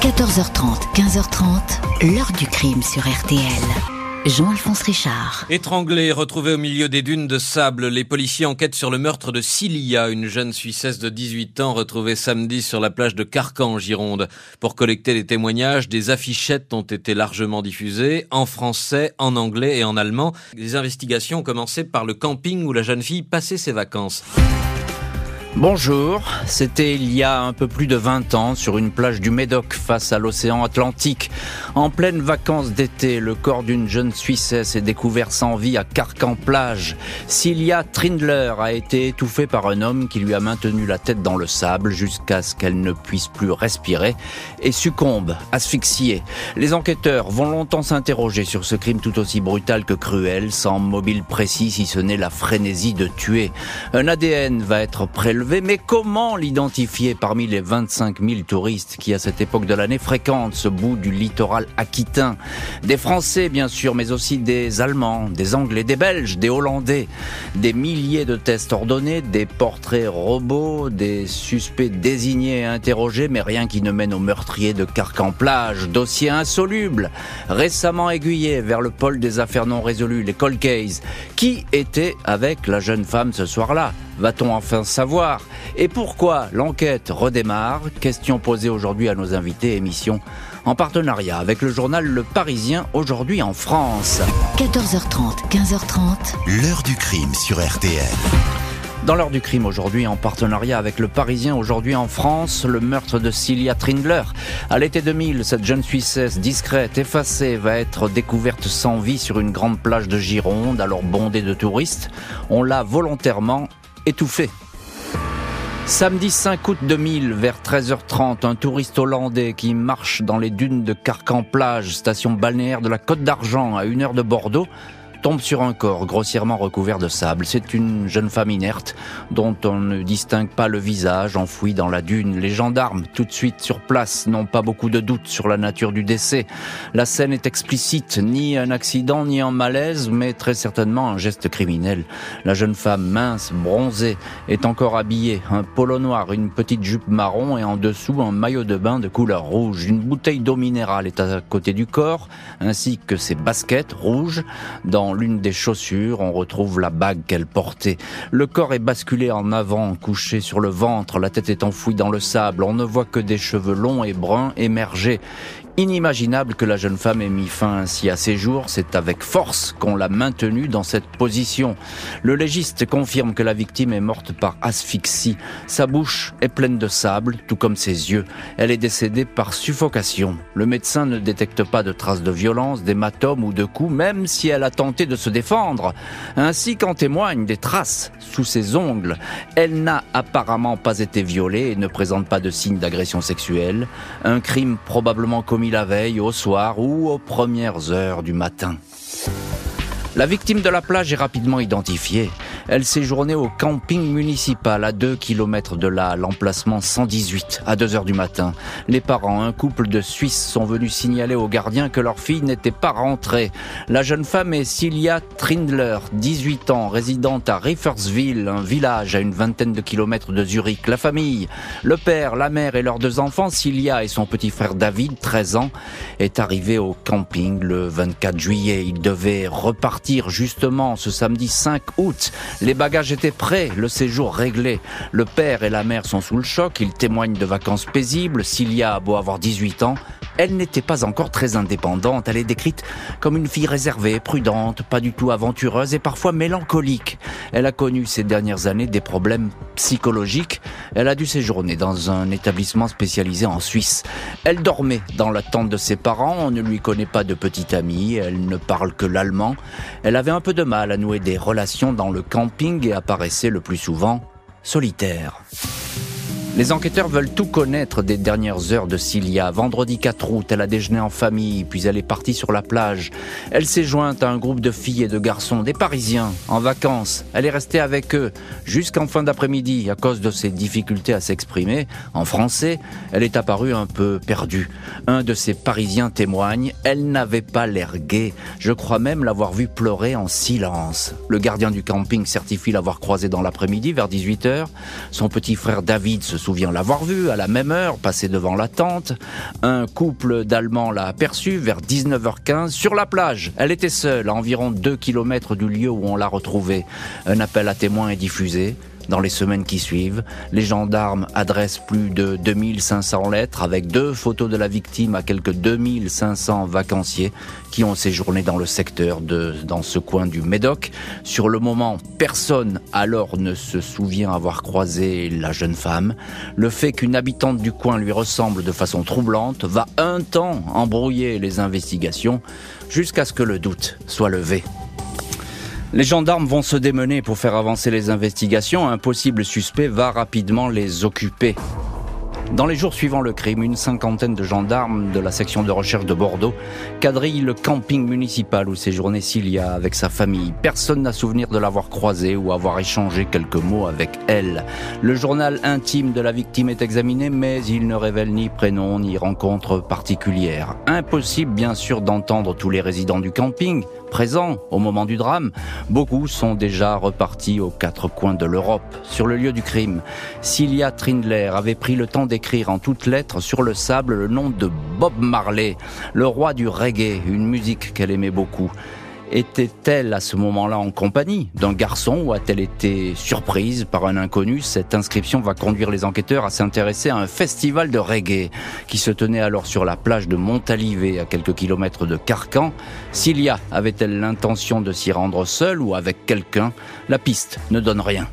14h30, 15h30, l'heure du crime sur RTL. Jean-Alphonse Richard. Étranglée, retrouvée au milieu des dunes de sable, les policiers enquêtent sur le meurtre de Cilia, une jeune Suissesse de 18 ans retrouvée samedi sur la plage de Carcan en Gironde. Pour collecter les témoignages, des affichettes ont été largement diffusées, en français, en anglais et en allemand. Les investigations ont commencé par le camping où la jeune fille passait ses vacances. Bonjour, c'était il y a un peu plus de 20 ans sur une plage du Médoc face à l'océan Atlantique. En pleine vacances d'été, le corps d'une jeune Suissesse est découvert sans vie à Carcan-Plage. Cilia Trindler a été étouffée par un homme qui lui a maintenu la tête dans le sable jusqu'à ce qu'elle ne puisse plus respirer et succombe, asphyxiée. Les enquêteurs vont longtemps s'interroger sur ce crime tout aussi brutal que cruel, sans mobile précis si ce n'est la frénésie de tuer. Un ADN va être prélevé mais comment l'identifier parmi les 25 000 touristes qui, à cette époque de l'année, fréquentent ce bout du littoral aquitain? Des Français, bien sûr, mais aussi des Allemands, des Anglais, des Belges, des Hollandais. Des milliers de tests ordonnés, des portraits robots, des suspects désignés et interrogés, mais rien qui ne mène au meurtrier de Carcan-Plage. Dossier insoluble, récemment aiguillé vers le pôle des affaires non résolues, les cold cases. Qui était avec la jeune femme ce soir-là? Va-t-on enfin savoir Et pourquoi l'enquête redémarre Question posée aujourd'hui à nos invités, émission en partenariat avec le journal Le Parisien, aujourd'hui en France. 14h30, 15h30. L'heure du crime sur RTL. Dans l'heure du crime aujourd'hui, en partenariat avec Le Parisien, aujourd'hui en France, le meurtre de Cilia Trindler. À l'été 2000, cette jeune Suissesse discrète, effacée, va être découverte sans vie sur une grande plage de Gironde, alors bondée de touristes. On l'a volontairement étouffée. Samedi 5 août 2000, vers 13h30, un touriste hollandais qui marche dans les dunes de Carcan-Plage, station balnéaire de la Côte d'Argent, à une heure de Bordeaux, tombe sur un corps grossièrement recouvert de sable. C'est une jeune femme inerte dont on ne distingue pas le visage enfoui dans la dune. Les gendarmes, tout de suite sur place, n'ont pas beaucoup de doutes sur la nature du décès. La scène est explicite, ni un accident ni un malaise, mais très certainement un geste criminel. La jeune femme mince, bronzée, est encore habillée. Un polo noir, une petite jupe marron et en dessous un maillot de bain de couleur rouge. Une bouteille d'eau minérale est à côté du corps, ainsi que ses baskets rouges. Dans l'une des chaussures, on retrouve la bague qu'elle portait. Le corps est basculé en avant, couché sur le ventre, la tête est enfouie dans le sable. On ne voit que des cheveux longs et bruns émerger inimaginable que la jeune femme ait mis fin ainsi à ses jours. C'est avec force qu'on l'a maintenue dans cette position. Le légiste confirme que la victime est morte par asphyxie. Sa bouche est pleine de sable, tout comme ses yeux. Elle est décédée par suffocation. Le médecin ne détecte pas de traces de violence, d'hématome ou de coups, même si elle a tenté de se défendre. Ainsi qu'en témoignent des traces sous ses ongles. Elle n'a apparemment pas été violée et ne présente pas de signes d'agression sexuelle. Un crime probablement commis la veille, au soir ou aux premières heures du matin. La victime de la plage est rapidement identifiée. Elle séjournait au camping municipal à 2 km de là, l'emplacement 118, à 2 heures du matin. Les parents, un couple de Suisses, sont venus signaler aux gardiens que leur fille n'était pas rentrée. La jeune femme est Cilia Trindler, 18 ans, résidente à Riffersville, un village à une vingtaine de kilomètres de Zurich. La famille, le père, la mère et leurs deux enfants, Cilia et son petit frère David, 13 ans, est arrivé au camping le 24 juillet. Ils devaient repartir justement ce samedi 5 août. Les bagages étaient prêts, le séjour réglé. Le père et la mère sont sous le choc, ils témoignent de vacances paisibles. Cilia a beau avoir 18 ans, elle n'était pas encore très indépendante. Elle est décrite comme une fille réservée, prudente, pas du tout aventureuse et parfois mélancolique. Elle a connu ces dernières années des problèmes psychologiques. Elle a dû séjourner dans un établissement spécialisé en Suisse. Elle dormait dans la tente de ses parents. On ne lui connaît pas de petite amie. Elle ne parle que l'allemand. Elle avait un peu de mal à nouer des relations dans le camp et apparaissait le plus souvent solitaire. Les enquêteurs veulent tout connaître des dernières heures de Cilia. Vendredi 4 août, elle a déjeuné en famille, puis elle est partie sur la plage. Elle s'est jointe à un groupe de filles et de garçons, des Parisiens, en vacances. Elle est restée avec eux jusqu'en fin d'après-midi à cause de ses difficultés à s'exprimer. En français, elle est apparue un peu perdue. Un de ces Parisiens témoigne, elle n'avait pas l'air gaie. Je crois même l'avoir vue pleurer en silence. Le gardien du camping certifie l'avoir croisée dans l'après-midi vers 18h. Son petit frère David se souvient l'avoir vue à la même heure, passer devant la tente. Un couple d'Allemands l'a aperçue vers 19h15 sur la plage. Elle était seule, à environ 2 km du lieu où on l'a retrouvée. Un appel à témoins est diffusé. Dans les semaines qui suivent, les gendarmes adressent plus de 2500 lettres avec deux photos de la victime à quelques 2500 vacanciers qui ont séjourné dans le dans ce coin du Médoc. Sur le moment, personne alors ne se souvient avoir croisé la jeune femme. Le fait qu'une habitante du coin lui ressemble de façon troublante va un temps embrouiller les investigations jusqu'à ce que le doute soit levé. Les gendarmes vont se démener pour faire avancer les investigations. Un possible suspect va rapidement les occuper. Dans les jours suivant le crime, une cinquantaine de gendarmes de la section de recherche de Bordeaux quadrillent le camping municipal où séjournait Cilia avec sa famille. Personne n'a souvenir de l'avoir croisée ou avoir échangé quelques mots avec elle. Le journal intime de la victime est examiné, mais il ne révèle ni prénom ni rencontre particulière. Impossible bien sûr d'entendre tous les résidents du camping présents au moment du drame. Beaucoup sont déjà repartis aux quatre coins de l'Europe. Sur le lieu du crime, Cilia Trindler avait pris le temps d'écrire en toutes lettres sur le sable le nom de Bob Marley, le roi du reggae, une musique qu'elle aimait beaucoup. Était-elle à ce moment-là en compagnie d'un garçon ou a-t-elle été surprise par un inconnu? Cette inscription va conduire les enquêteurs à s'intéresser à un festival de reggae qui se tenait alors sur la plage de Montalivet à quelques kilomètres de Carcan. Cilia avait-elle l'intention de s'y rendre seule ou avec quelqu'un? La piste ne donne rien.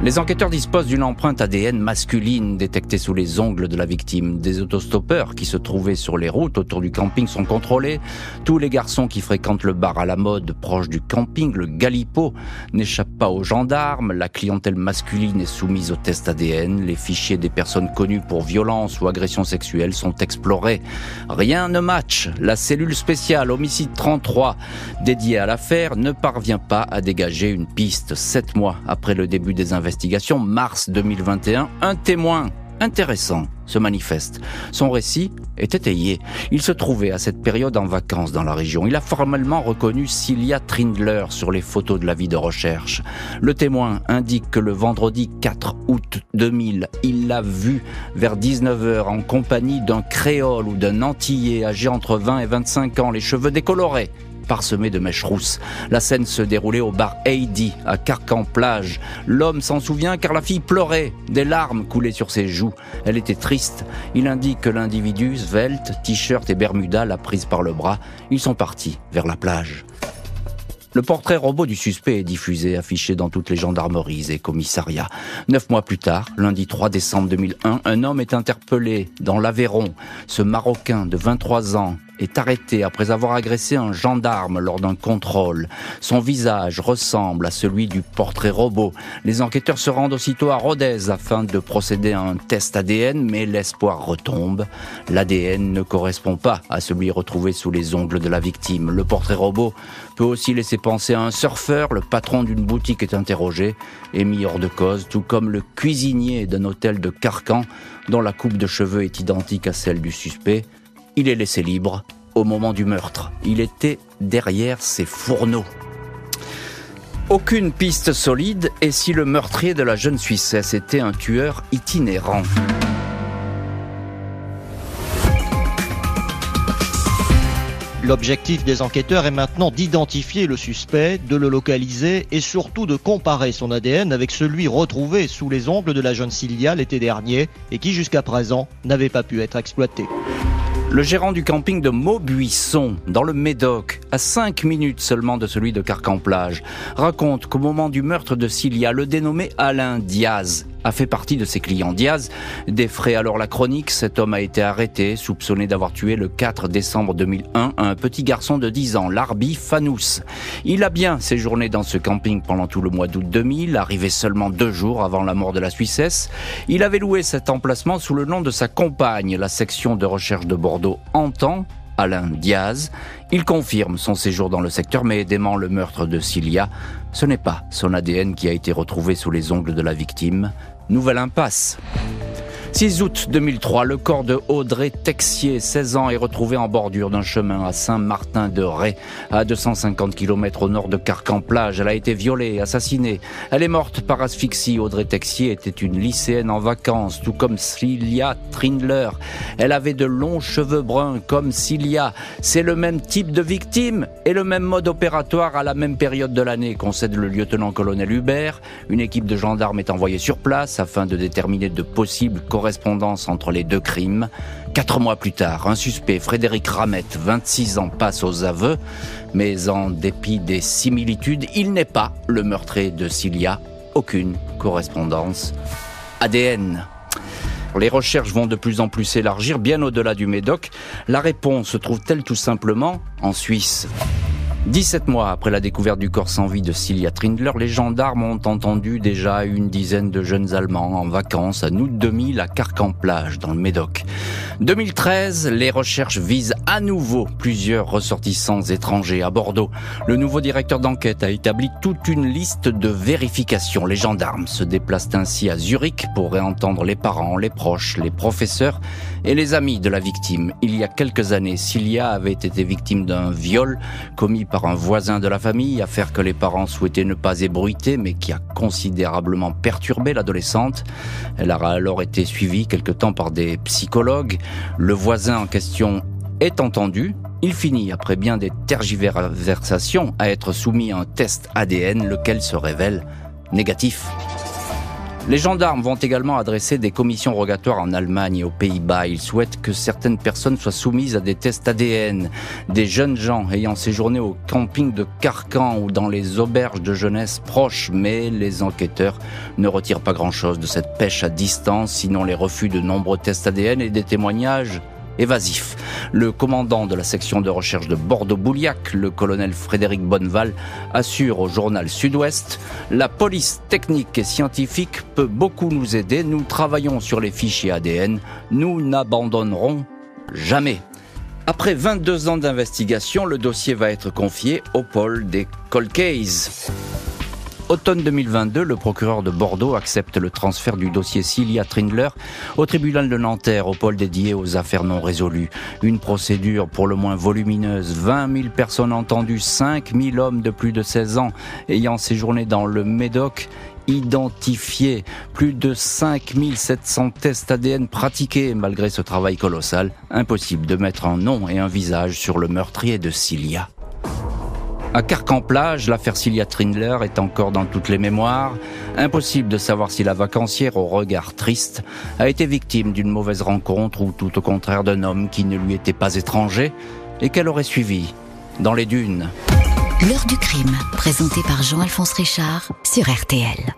Les enquêteurs disposent d'une empreinte ADN masculine détectée sous les ongles de la victime. Des autostoppeurs qui se trouvaient sur les routes autour du camping sont contrôlés. Tous les garçons qui fréquentent le bar à la mode proche du camping, le Galipo, n'échappent pas aux gendarmes. La clientèle masculine est soumise au test ADN. Les fichiers des personnes connues pour violence ou agression sexuelle sont explorés. Rien ne match. La cellule spéciale homicide 33 dédiée à l'affaire ne parvient pas à dégager une piste sept mois après le début des investigations investigation, mars 2021, un témoin intéressant se manifeste. Son récit est étayé. Il se trouvait à cette période en vacances dans la région. Il a formellement reconnu Cilia Trindler sur les photos de la vie de recherche. Le témoin indique que le vendredi 4 août 2000, il l'a vue vers 19h en compagnie d'un créole ou d'un antillais âgé entre 20 et 25 ans, les cheveux décolorés parsemé de mèches rousses. La scène se déroulait au bar Heidi, à Carcan-Plage. L'homme s'en souvient car la fille pleurait. Des larmes coulaient sur ses joues. Elle était triste. Il indique que l'individu, svelte, t-shirt et bermuda, l'a prise par le bras. Ils sont partis vers la plage. Le portrait robot du suspect est diffusé, affiché dans toutes les gendarmeries et commissariats. Neuf mois plus tard, lundi 3 décembre 2001, un homme est interpellé dans l'Aveyron. Ce Marocain de 23 ans, est arrêté après avoir agressé un gendarme lors d'un contrôle. Son visage ressemble à celui du portrait robot. Les enquêteurs se rendent aussitôt à Rodez afin de procéder à un test ADN, mais l'espoir retombe. L'ADN ne correspond pas à celui retrouvé sous les ongles de la victime. Le portrait robot peut aussi laisser penser à un surfeur. Le patron d'une boutique est interrogé et mis hors de cause, tout comme le cuisinier d'un hôtel de Carcan dont la coupe de cheveux est identique à celle du suspect. Il est laissé libre au moment du meurtre. Il était derrière ses fourneaux. Aucune piste solide et si le meurtrier de la jeune Suissesse était un tueur itinérant. L'objectif des enquêteurs est maintenant d'identifier le suspect, de le localiser et surtout de comparer son ADN avec celui retrouvé sous les ongles de la jeune Cilia l'été dernier et qui jusqu'à présent n'avait pas pu être exploité. Le gérant du camping de Maubuisson, dans le Médoc, à 5 minutes seulement de celui de Carcan-Plage, raconte qu'au moment du meurtre de Cilia, le dénommé Alain Diaz a fait partie de ses clients. Diaz défrait alors la chronique. Cet homme a été arrêté, soupçonné d'avoir tué le 4 décembre 2001 un petit garçon de 10 ans, Larbi Fanous. Il a bien séjourné dans ce camping pendant tout le mois d'août 2000, arrivé seulement deux jours avant la mort de la Suissesse. Il avait loué cet emplacement sous le nom de sa compagne. La section de recherche de Bordeaux entend Alain Diaz. Il confirme son séjour dans le secteur mais dément le meurtre de Cilia. Ce n'est pas son ADN qui a été retrouvé sous les ongles de la victime. Nouvelle impasse. 6 août 2003, le corps de Audrey Texier, 16 ans, est retrouvé en bordure d'un chemin à Saint-Martin-de-Ré, à 250 km au nord de Carcan-Plage. Elle a été violée, assassinée. Elle est morte par asphyxie. Audrey Texier était une lycéenne en vacances, tout comme Cilia Trindler. Elle avait de longs cheveux bruns, comme Cilia. C'est le même type de victime et le même mode opératoire à la même période de l'année, concède le lieutenant-colonel Hubert. Une équipe de gendarmes est envoyée sur place afin de déterminer de possibles correspondance entre les deux crimes. Quatre mois plus tard, un suspect, Frédéric Ramette, 26 ans, passe aux aveux, mais en dépit des similitudes, il n'est pas le meurtrier de Cilia. Aucune correspondance. ADN. Les recherches vont de plus en plus s'élargir, bien au-delà du Médoc. La réponse se trouve-t-elle tout simplement en Suisse? 17 mois après la découverte du corps sans vie de Cilia Trindler, les gendarmes ont entendu déjà une dizaine de jeunes Allemands en vacances à août 2000 à Carcan-Plage, dans le Médoc. 2013, les recherches visent à nouveau plusieurs ressortissants étrangers à Bordeaux. Le nouveau directeur d'enquête a établi toute une liste de vérifications. Les gendarmes se déplacent ainsi à Zurich pour réentendre les parents, les proches, les professeurs et les amis de la victime. Il y a quelques années, Cilia avait été victime d'un viol commis par un voisin de la famille, affaire que les parents souhaitaient ne pas ébruiter, mais qui a considérablement perturbé l'adolescente. Elle a alors été suivie quelque temps par des psychologues. Le voisin en question est entendu. Il finit, après bien des tergiversations, à être soumis à un test ADN, lequel se révèle négatif. Les gendarmes vont également adresser des commissions rogatoires en Allemagne et aux Pays-Bas. Ils souhaitent que certaines personnes soient soumises à des tests ADN. Des jeunes gens ayant séjourné au camping de Carcan ou dans les auberges de jeunesse proches, mais les enquêteurs ne retirent pas grand-chose de cette pêche à distance, sinon les refus de nombreux tests ADN et des témoignages évasif. Le commandant de la section de recherche de Bordeaux-Bouliac, le colonel Frédéric Bonneval, assure au journal Sud-Ouest La police technique et scientifique peut beaucoup nous aider. Nous travaillons sur les fichiers ADN. Nous n'abandonnerons jamais. Après 22 ans d'investigation, le dossier va être confié au pôle des Cold Automne 2022, le procureur de Bordeaux accepte le transfert du dossier Cilia Trindler au tribunal de Nanterre, au pôle dédié aux affaires non résolues. Une procédure pour le moins volumineuse. 20 000 personnes entendues, 5 000 hommes de plus de 16 ans ayant séjourné dans le Médoc identifiés, plus de 5700 tests ADN pratiqués malgré ce travail colossal. Impossible de mettre un nom et un visage sur le meurtrier de Cilia. À Carcan-Plage, l'affaire Cilia Trindler est encore dans toutes les mémoires. Impossible de savoir si la vacancière au regard triste a été victime d'une mauvaise rencontre ou tout au contraire d'un homme qui ne lui était pas étranger et qu'elle aurait suivi dans les dunes. L'heure du crime, présenté par Jean-Alphonse Richard sur RTL.